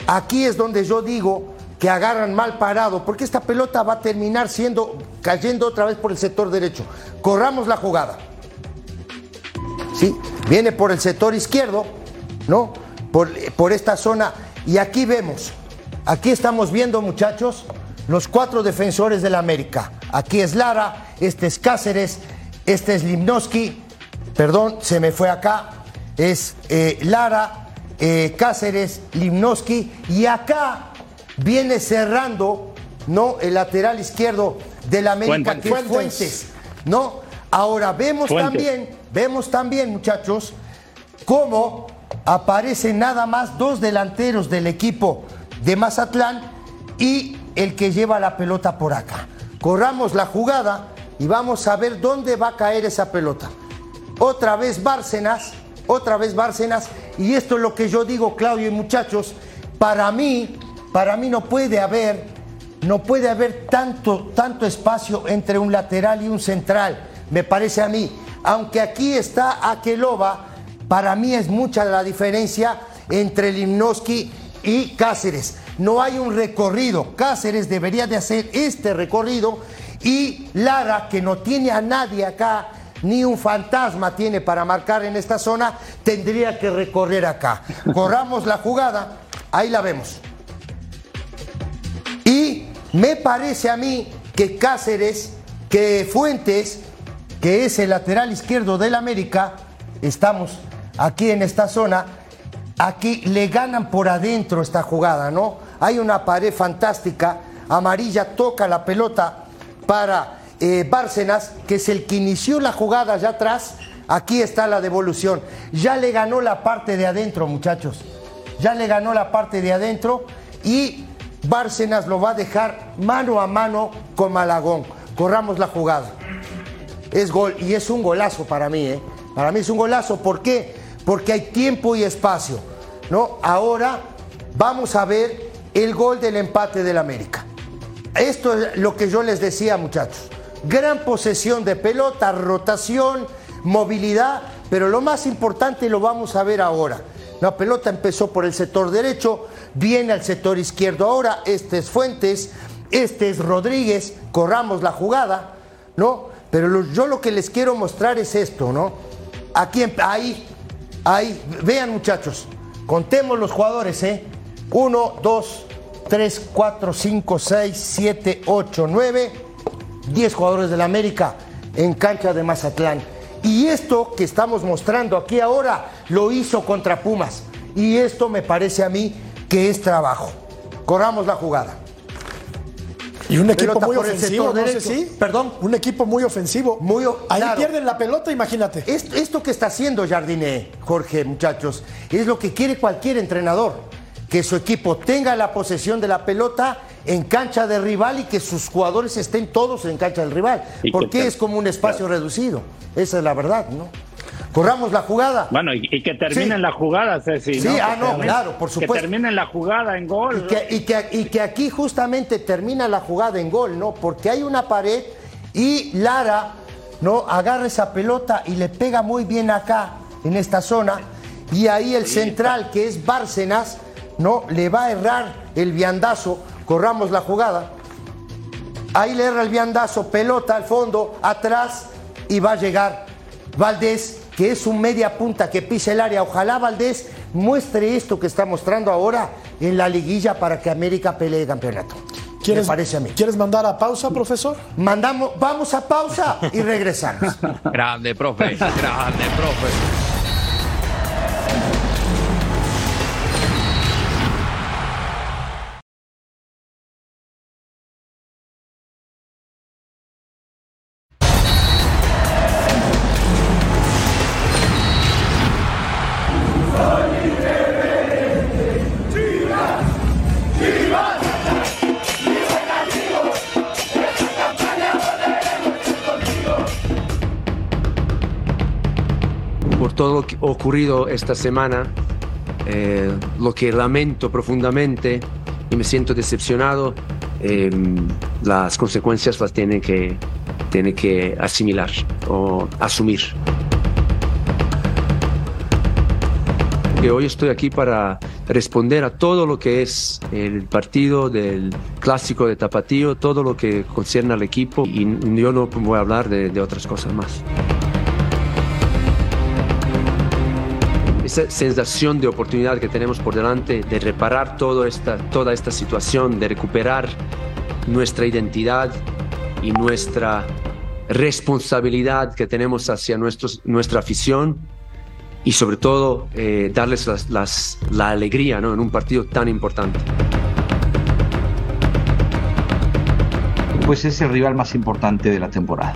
aquí es donde yo digo que agarran mal parado, porque esta pelota va a terminar siendo, cayendo otra vez por el sector derecho. Corramos la jugada. ¿sí? Viene por el sector izquierdo, ¿no? Por, por esta zona. Y aquí vemos, aquí estamos viendo, muchachos, los cuatro defensores del América. Aquí es Lara, este es Cáceres, este es Limnoski, perdón, se me fue acá, es eh, Lara, eh, Cáceres, Limnoski, y acá viene cerrando, ¿no? El lateral izquierdo del América, Fuentes. que es Fuentes, ¿no? Ahora vemos Fuentes. también, vemos también, muchachos, cómo aparecen nada más dos delanteros del equipo de Mazatlán y el que lleva la pelota por acá. Corramos la jugada y vamos a ver dónde va a caer esa pelota. Otra vez Bárcenas, otra vez Bárcenas, y esto es lo que yo digo, Claudio y muchachos, para mí, para mí no puede haber, no puede haber tanto, tanto espacio entre un lateral y un central, me parece a mí. Aunque aquí está Akelova, para mí es mucha la diferencia entre Limnoski y Cáceres. No hay un recorrido. Cáceres debería de hacer este recorrido y Lara, que no tiene a nadie acá, ni un fantasma tiene para marcar en esta zona, tendría que recorrer acá. Corramos la jugada, ahí la vemos. Y me parece a mí que Cáceres, que Fuentes, que es el lateral izquierdo del América, estamos aquí en esta zona, aquí le ganan por adentro esta jugada, ¿no? Hay una pared fantástica, amarilla toca la pelota para eh, Bárcenas, que es el que inició la jugada allá atrás, aquí está la devolución. Ya le ganó la parte de adentro, muchachos. Ya le ganó la parte de adentro y Bárcenas lo va a dejar mano a mano con Malagón. Corramos la jugada. Es gol y es un golazo para mí, ¿eh? Para mí es un golazo. ¿Por qué? Porque hay tiempo y espacio. ¿no? Ahora vamos a ver el gol del empate del América. Esto es lo que yo les decía, muchachos. Gran posesión de pelota, rotación, movilidad, pero lo más importante lo vamos a ver ahora. La pelota empezó por el sector derecho, viene al sector izquierdo ahora, este es Fuentes, este es Rodríguez, corramos la jugada, ¿no? Pero yo lo que les quiero mostrar es esto, ¿no? Aquí, em- ahí, ahí, vean muchachos, contemos los jugadores, ¿eh? Uno, dos, tres, cuatro, cinco, seis, siete, ocho, nueve, diez jugadores del América en cancha de Mazatlán. Y esto que estamos mostrando aquí ahora lo hizo contra Pumas. Y esto me parece a mí que es trabajo. Corramos la jugada. Y un equipo Pelota muy ofensivo, sector no sé derecho. si. Perdón. Un equipo muy ofensivo. Muy Ahí claro. pierden la pelota, imagínate. Esto, esto que está haciendo Jardine, Jorge, muchachos, es lo que quiere cualquier entrenador. Que su equipo tenga la posesión de la pelota en cancha de rival y que sus jugadores estén todos en cancha del rival. Y Porque es como un espacio reducido. Esa es la verdad, ¿no? Corramos la jugada. Bueno, y, y que terminen Sí. la jugada, Ceci. Sí, Que ah, no, termine- claro, por supuesto. Que terminen la jugada en gol. Y que, y que- y que aquí justamente termina la jugada en gol, ¿no? Porque hay una pared y Lara, ¿no? Agarra esa pelota y le pega muy bien acá, en esta zona. Y ahí el central, que es Bárcenas, ¿no? Le va a errar el viandazo. Corramos la jugada. Ahí le erra el viandazo, pelota al fondo, atrás y va a llegar Valdés, que es un media punta que pisa el área. Ojalá Valdés muestre esto que está mostrando ahora en la liguilla para que América pelee campeonato. ¿Quieres, Me parece a mí. ¿Quieres mandar a pausa, profesor? Mandamos, vamos a pausa y regresamos. Grande, profe. Grande, profe. Ocurrido esta semana, eh, lo que lamento profundamente y me siento decepcionado, eh, las consecuencias las tiene que, tiene que asimilar o asumir. Que hoy estoy aquí para responder a todo lo que es el partido del clásico de Tapatío, todo lo que concierne al equipo y yo no voy a hablar de- de otras cosas más. Esa sensación de oportunidad que tenemos por delante de reparar todo esta, toda esta situación, de recuperar nuestra identidad y nuestra responsabilidad que tenemos hacia nuestros, nuestra afición y sobre todo eh, darles las- las- la alegría ¿no? en un partido tan importante. pues es el rival más importante de la temporada.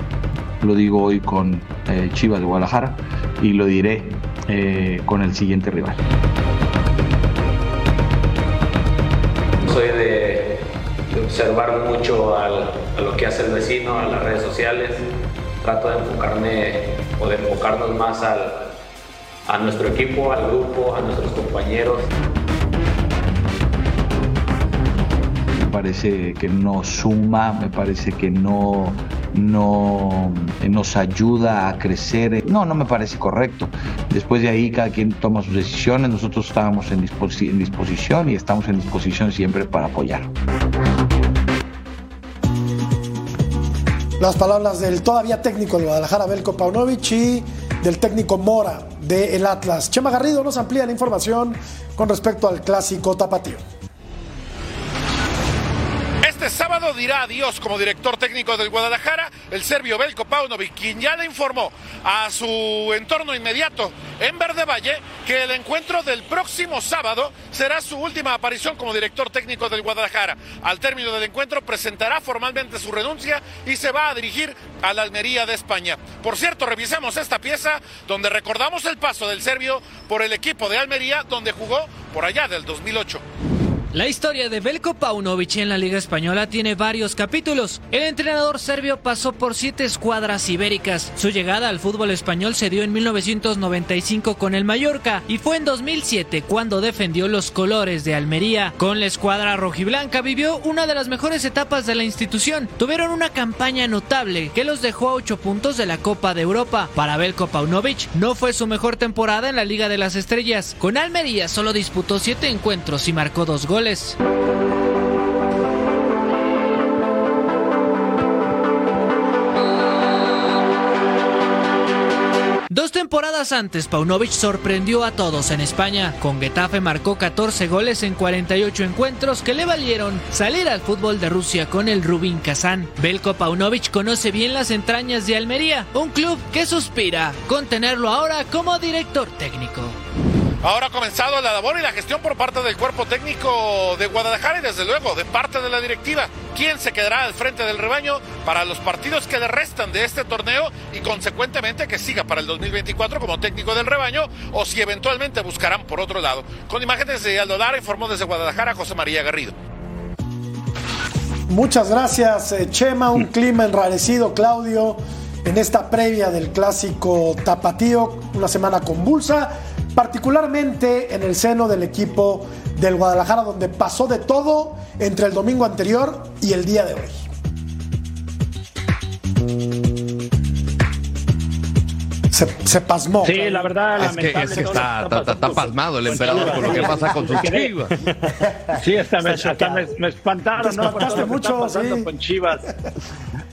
Lo digo hoy con eh, Chivas de Guadalajara y lo diré eh, con el siguiente rival. Soy de, observar mucho a lo que hace el vecino, a las redes sociales. Trato de enfocarme o de enfocarnos más al, a nuestro equipo, al grupo, a nuestros compañeros. Parece que no suma, me parece que no, no eh, nos ayuda a crecer. No, no me parece correcto. Después de ahí cada quien toma sus decisiones. Nosotros estábamos en, disposi- en disposición y estamos en disposición siempre para apoyar. Las palabras del todavía técnico del Guadalajara, Belko Paunovic, y del técnico Mora del Atlas. Chema Garrido nos amplía la información con respecto al clásico tapatío. Este sábado dirá adiós como director técnico del Guadalajara el serbio Belko Paunovic, quien ya le informó a su entorno inmediato en Verde Valle que el encuentro del próximo sábado será su última aparición como director técnico del Guadalajara. Al término del encuentro presentará formalmente su renuncia y se va a dirigir a la Almería de España. Por cierto, revisemos esta pieza donde recordamos el paso del serbio por el equipo de Almería donde jugó por allá del 2008. La historia de Belko Paunovic en la Liga Española tiene varios capítulos. El entrenador serbio pasó por siete escuadras ibéricas. Su llegada al fútbol español se dio en 1995 con el Mallorca y fue en 2007 cuando defendió los colores de Almería. Con la escuadra rojiblanca vivió una de las mejores etapas de la institución. Tuvieron una campaña notable que los dejó a ocho puntos de la Copa de Europa. Para Belko Paunovic no fue su mejor temporada en la Liga de las Estrellas. Con Almería solo disputó siete encuentros y marcó dos goles. Dos temporadas antes, Paunovic sorprendió a todos en España. Con Getafe marcó 14 goles en 48 encuentros que le valieron salir al fútbol de Rusia con el Rubin Kazán. Belko Paunovic conoce bien las entrañas de Almería, un club que suspira con tenerlo ahora como director técnico. Ahora ha comenzado la labor y la gestión por parte del cuerpo técnico de Guadalajara y desde luego de parte de la directiva. ¿Quién se quedará al frente del rebaño para los partidos que le restan de este torneo y consecuentemente que siga para el 2024 como técnico del rebaño o si eventualmente buscarán por otro lado? Con imágenes de Aldo Lara informó desde Guadalajara José María Garrido. Muchas gracias, eh, Chema. Un clima enrarecido, Claudio, en esta previa del clásico Tapatío. Una semana convulsa, particularmente en el seno del equipo del Guadalajara, donde pasó de todo entre el domingo anterior y el día de hoy. Se, se pasmó. Sí, la verdad, Es que, es que está, está- está pasmado el emperador con lo que pasa con sus chivas. Sí, hasta me, Está hasta me, choqueado. me espantaron, Te espantaste mucho, sí. con Chivas.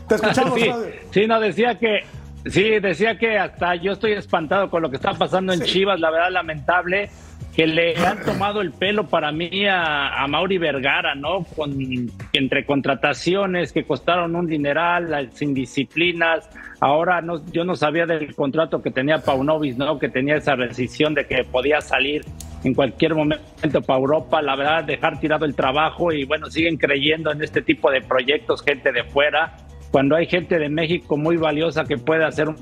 Te escuchamos, sí, sí, no, decía que, sí, decía que hasta yo estoy espantado con lo que está pasando en Chivas, la verdad lamentable, que le han tomado el pelo para mí a, a Mauri Vergara, ¿no? Con, entre contrataciones que costaron un dineral, las indisciplinas, ahora no, yo no sabía del contrato que tenía Paunovic, ¿no? Que tenía esa rescisión de que podía salir en cualquier momento para Europa, la verdad, dejar tirado el trabajo y bueno, siguen creyendo en este tipo de proyectos, gente de fuera, cuando hay gente de México muy valiosa que puede hacer un,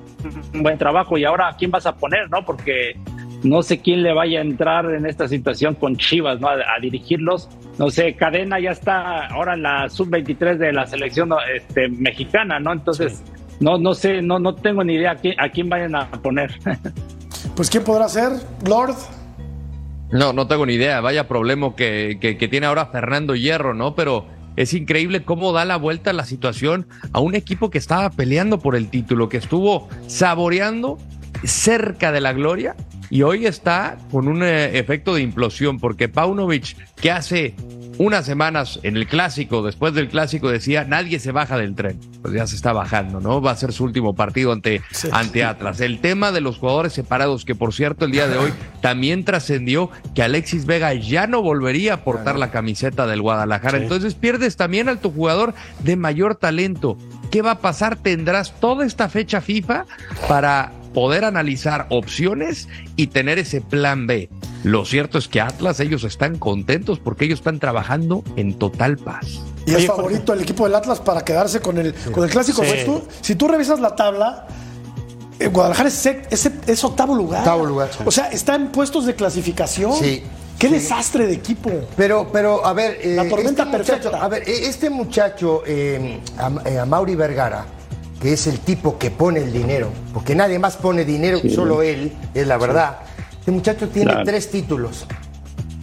un buen trabajo y ahora a quién vas a poner, ¿no? Porque no sé quién le vaya a entrar en esta situación con Chivas, ¿no? A, a dirigirlos. No sé, Cadena ya está ahora en la sub-23 de la selección este, mexicana, ¿no? Entonces, no, no sé, no, no tengo ni idea a quién, a quién vayan a poner. Pues ¿quién podrá ser? Lord. No, no tengo ni idea. Vaya problema que, que, que tiene ahora Fernando Hierro, ¿no? Pero es increíble cómo da la vuelta la situación a un equipo que estaba peleando por el título, que estuvo saboreando cerca de la gloria y hoy está con un eh, efecto de implosión, porque Paunovic, que hace unas semanas en el clásico, después del clásico, decía nadie se baja del tren. Pues ya se está bajando, ¿no? Va a ser su último partido ante, ante Atlas. El tema de los jugadores separados, que por cierto el día de hoy también trascendió que Alexis Vega ya no volvería a portar la camiseta del Guadalajara. Sí. Entonces pierdes también al tu jugador de mayor talento. ¿Qué va a pasar? Tendrás toda esta fecha FIFA para poder analizar opciones y tener ese plan B. Lo cierto es que Atlas, ellos están contentos porque ellos están trabajando en total paz. Y es favorito el equipo del Atlas para quedarse con el, con el clásico. Sí. Tú- si tú revisas la tabla, eh, Guadalajara es, sec- es- es octavo lugar. Octavo lugar, sí. O sea, está en puestos de clasificación. Sí. Qué Sí. desastre de equipo. Pero, pero, a ver. eh, La tormenta este muchacho- perfecta. a ver, eh, este muchacho, eh, a, eh, a Mauri Vergara, que es el tipo que pone el dinero, porque nadie más pone dinero, solo él, es la verdad. Este muchacho tiene Claro. tres títulos: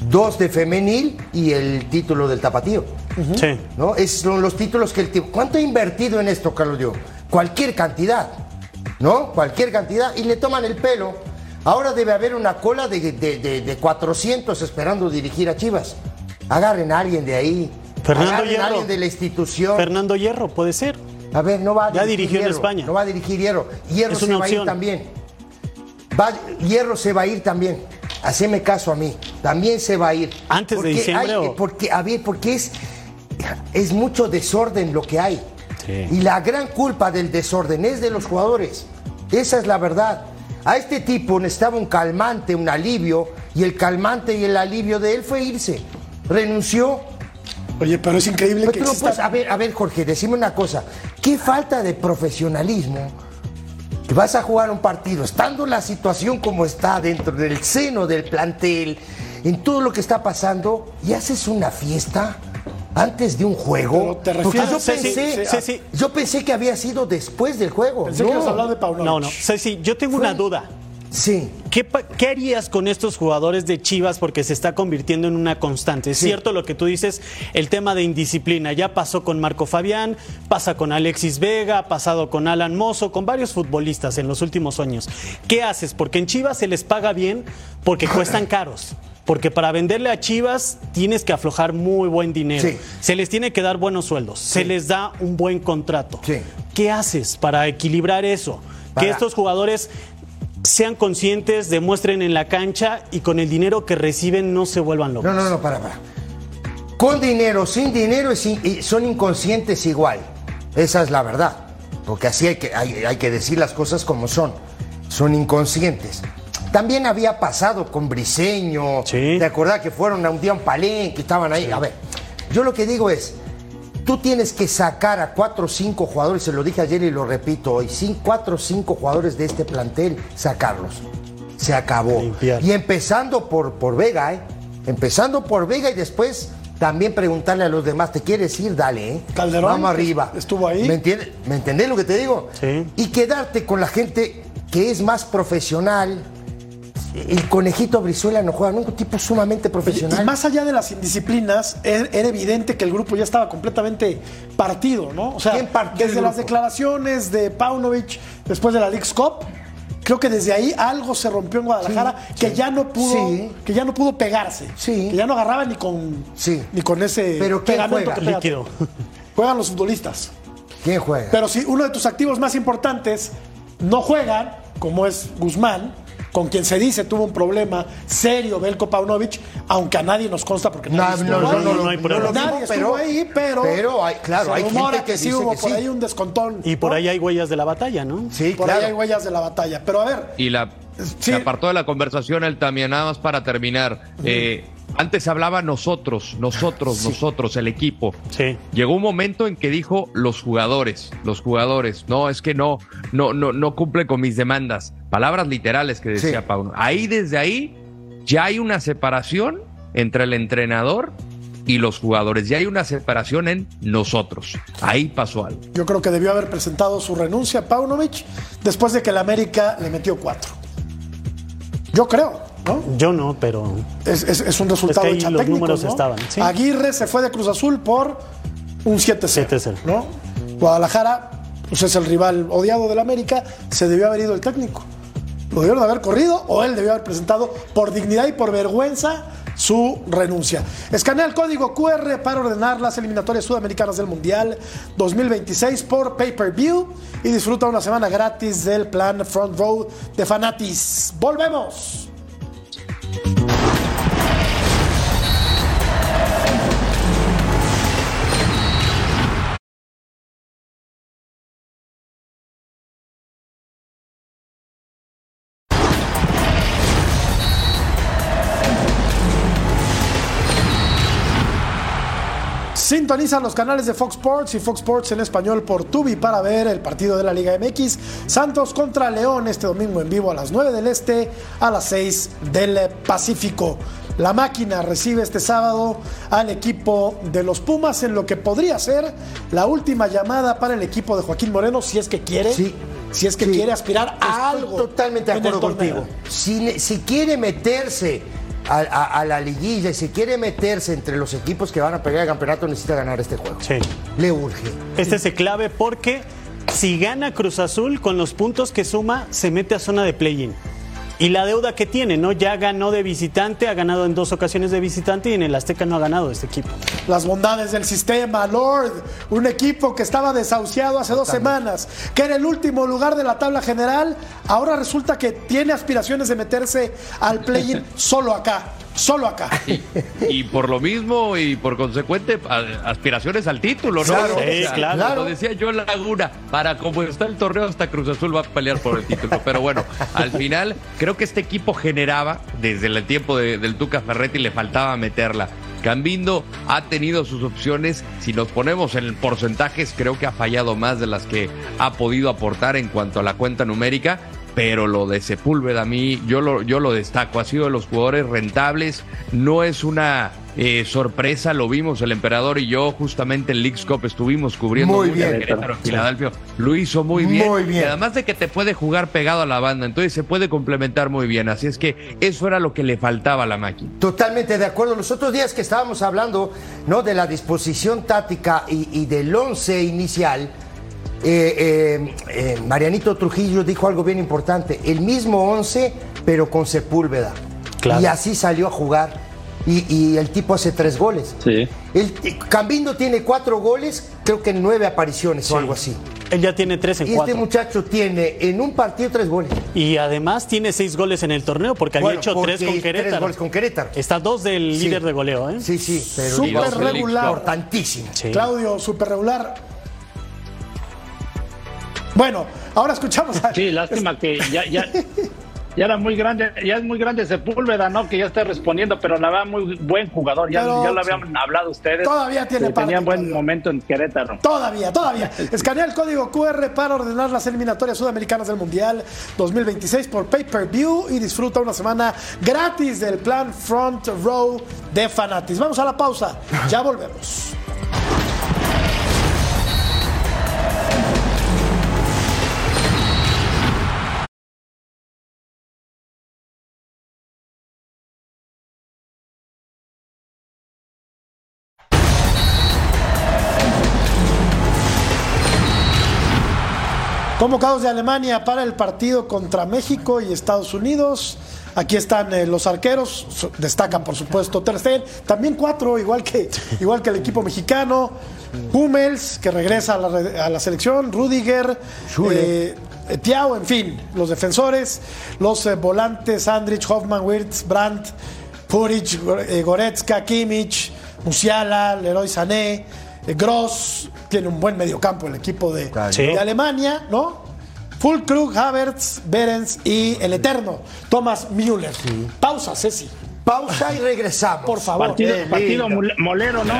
dos de femenil y el título del tapatío. Sí. ¿no? Es, son los títulos que el tipo. ¿Cuánto ha invertido en esto, Carlos Dio? Cualquier cantidad, ¿no? Cualquier cantidad y le toman el pelo. Ahora debe haber una cola de, de- de- de 400 esperando dirigir a Chivas. Agarren a alguien de ahí. Fernando Agarren a Hierro. alguien de la institución. Fernando Hierro, puede ser. A ver, no va a Ya dirigir dirigió en Hierro, España. No va a dirigir Hierro. Hierro Es se una va a ir también. Va- Hierro se va a ir también. Haceme caso a mí. También se va a ir. ¿Antes de Porque diciembre hay- o- Porque, a ver, porque es, es mucho desorden lo que hay. Sí. Y la gran culpa del desorden es de los jugadores. Esa es la verdad. A este tipo necesitaba un calmante, un alivio, y el calmante y el alivio de él fue irse. Renunció. Oye, pero es increíble Pero que exista- a ver, a ver, Jorge, decime una cosa. ¿Qué falta de profesionalismo que vas a jugar un partido estando la situación como está dentro del seno del plantel, en todo lo que está pasando y haces una fiesta antes de un juego. Te Porque refieres- yo Sí, sí, pensé, sí, sí. yo pensé que había sido después del juego. Pensé que ibas a No. hablar de Paunovic. No, no. Ceci, yo tengo una duda. Sí. ¿Qué, harías con estos jugadores de Chivas porque se está convirtiendo en una constante? Es Sí. cierto lo que tú dices, el tema de indisciplina. Ya pasó con Marco Fabián, pasa con Alexis Vega, ha pasado con Alan Mozo, con varios futbolistas en los últimos años. ¿Qué haces? Porque en Chivas se les paga bien porque cuestan caros. Porque para venderle a Chivas tienes que aflojar muy buen dinero. Sí. Se les tiene que dar buenos sueldos. Se les da un buen contrato. Sí. ¿Qué haces para equilibrar eso? Para- Que estos jugadores sean conscientes, demuestren en la cancha y con el dinero que reciben no se vuelvan locos. No, no, no, para, para. Con dinero, sin dinero, son inconscientes igual. Esa es la verdad. Porque así hay que, hay, hay que decir las cosas como son. Son inconscientes. También había pasado con Briseño. Sí. ¿Te acordás que fueron a un día a un palenque, estaban ahí? A ver, yo lo que digo es, tú tienes que sacar a cuatro o cinco jugadores, se lo dije ayer y lo repito hoy, sin cuatro o cinco jugadores de este plantel, sacarlos. Se acabó. Limpiar. Y empezando por, por Vega, ¿eh? Empezando por Vega y después también preguntarle a los demás, ¿te quieres ir? Dale, ¿eh? Calderón, Vamos arriba. estuvo ahí. ¿Me entiendes? ¿Me entendés lo que te digo? Sí. Y quedarte con la gente que es más profesional. El conejito Brizuela no juega nunca, un tipo sumamente profesional. Y más allá de las indisciplinas, er- era evidente que el grupo ya estaba completamente partido, ¿no? O sea, ¿Quién partió el desde las declaraciones de Paunovic después de la League's Cup, creo que desde ahí algo se rompió en Guadalajara que ya no pudo, Sí. que ya no pudo pegarse, Sí. que ya no agarraba ni con, Sí. ni con ese Pero ¿quién pegamento juega? que. Líquido. Juegan los futbolistas. ¿Quién juega? Pero si uno de tus activos más importantes no juegan, como es Guzmán, con quien se dice tuvo un problema serio Belko Paunovic, aunque a nadie nos consta porque No, nadie no, estuvo no, ahí. no, no, hay no pruebas. Nadie estuvo ahí, pero, pero hay, claro, se hay gente que, sí dice hubo que por ahí un descontón. Y por ¿no? ahí hay huellas de la batalla, ¿no? Sí, por claro. ahí hay huellas de la batalla. Pero a ver, Y la Sí. se apartó de la conversación él también, nada más para terminar. Eh, antes hablaba nosotros, nosotros, nosotros, el equipo. Sí. Llegó un momento en que dijo los jugadores, los jugadores, no, es que no, no, no, no cumple con mis demandas. Palabras literales que decía Sí. Pauno. Ahí desde ahí ya hay una separación entre el entrenador y los jugadores. Ya hay una separación en nosotros. Ahí pasó algo. yo creo que debió haber presentado su renuncia a Paunovic después de que el América le metió cuatro. Yo creo, ¿no? Yo no, pero Es, es- es un resultado Es que ahí hecha los números ¿no? estaban, sí. Aguirre se fue de Cruz Azul por un 7-0. 7-0. ¿no? Guadalajara, pues es el rival odiado del América, se debió haber ido el técnico. Lo debieron haber corrido o él debió haber presentado por dignidad y por vergüenza su renuncia. Escanea el código QR para ordenar las eliminatorias sudamericanas del Mundial 2026 por pay-per-view y disfruta una semana gratis del plan Front Row de Fanatis. ¡Volvemos! Thank you. Sintoniza los canales de Fox Sports y Fox Sports en español por Tubi para ver el partido de la Liga MX. Santos contra León este domingo en vivo a las 9 del Este, a las 6 del Pacífico. La máquina recibe este sábado al equipo de los Pumas en lo que podría ser la última llamada para el equipo de Joaquín Moreno si es que quiere, Sí. si es que Sí. quiere aspirar a Estoy algo. totalmente de acuerdo contigo. Si, si quiere meterse a, a- a la liguilla y si quiere meterse entre los equipos que van a pelear el campeonato, necesita ganar este juego. sí. Le urge. Este es el clave porque si gana Cruz Azul con los puntos que suma, se mete a zona de play-in. Y la deuda que tiene, ¿no? Ya ganó de visitante, ha ganado en dos ocasiones de visitante y en el Azteca no ha ganado este equipo. Las bondades del sistema, Lord, un equipo que estaba desahuciado hace dos semanas, que era el último lugar de la tabla general, ahora resulta que tiene aspiraciones de meterse al play-in solo acá, solo acá. Y por lo mismo y por consecuente, aspiraciones al título, ¿no? Claro, sí, claro. Como decía yo Laguna, para como está el torneo, hasta Cruz Azul va a pelear por el título. Pero bueno, al final, creo que este equipo generaba, desde el tiempo de- del Tuca Ferretti, le faltaba meterla. Cambindo ha tenido sus opciones. Si nos ponemos en porcentajes, creo que ha fallado más de las que ha podido aportar en cuanto a la cuenta numérica. Pero lo de Sepúlveda a mí, yo lo, yo lo destaco, ha sido de los jugadores rentables, no es una eh, sorpresa, lo vimos el emperador y yo justamente en Leagues Cup estuvimos cubriendo Muy bien. Querétaro, Filadelfia, lo hizo muy bien, Muy bien. y además de que te puede jugar pegado a la banda, entonces se puede complementar muy bien, así es que eso era lo que le faltaba a la máquina. Totalmente de acuerdo. Los otros días que estábamos hablando ¿no? de la disposición táctica y, y del once inicial, eh, eh, eh, Marianito Trujillo dijo algo bien importante. El mismo once, pero con Sepúlveda. Claro. Y así salió a jugar. Y, y el tipo hace tres goles. Sí. El, Cambindo tiene cuatro goles, creo que en nueve apariciones o algo así. Él ya tiene tres en Y este muchacho tiene en un partido tres goles. Y además tiene seis goles en el torneo porque había Bueno, hecho porque tres con Querétaro. Tres goles con Querétaro. Está dos del Sí. líder de goleo, ¿eh? Sí, sí, pero de regular. importantísimo. Sí. Claudio, súper regular. Bueno, ahora escuchamos a. Sí, lástima que ya, ya, ya era muy grande, ya es muy grande Sepúlveda, ¿no? Que ya está respondiendo, pero la verdad muy buen jugador, ya, Pero- ya lo habían hablado ustedes. Todavía tiene parte, Tenían buen momento en Querétaro. Todavía, todavía. Escanea el código QR para ordenar las eliminatorias sudamericanas del Mundial 2026 por Pay Per View y disfruta una semana gratis del plan Front Row de Fanatis. Vamos a la pausa. Ya volvemos. Convocados de Alemania para el partido contra México y Estados Unidos. Aquí están eh, los arqueros, destacan por supuesto Ter Stegen, también cuatro, igual que, igual que el equipo mexicano. Hummels, que regresa a la, a la selección, Rudiger, eh, eh, Thiago, en fin, los defensores, los eh, volantes, Andrich, Hoffman, Wirtz, Brandt, Puric, Gore- Goretzka, Kimmich, Musiala, Leroy Sané, Gross, tiene un buen mediocampo el equipo de, Sí. de Alemania, ¿no? Fulkrug, Havertz, Berens y el eterno Thomas Müller. Pausa, Ceci. Pausa y regresamos. Por favor. Partido, qué partido molero, ¿no?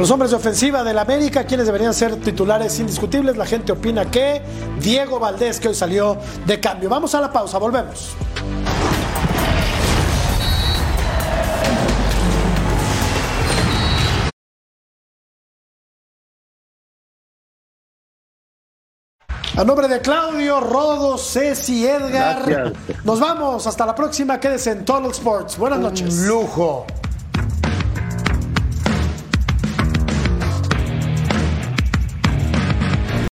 De los hombres de ofensiva del América, quienes deberían ser titulares indiscutibles, la gente opina que Diego Valdés, que hoy salió de cambio. Vamos a la pausa, volvemos. A nombre de Claudio, Rodo, Ceci, Edgar, Gracias. nos vamos. Hasta la próxima. Quédese en Total Sports. Buenas noches. Un lujo.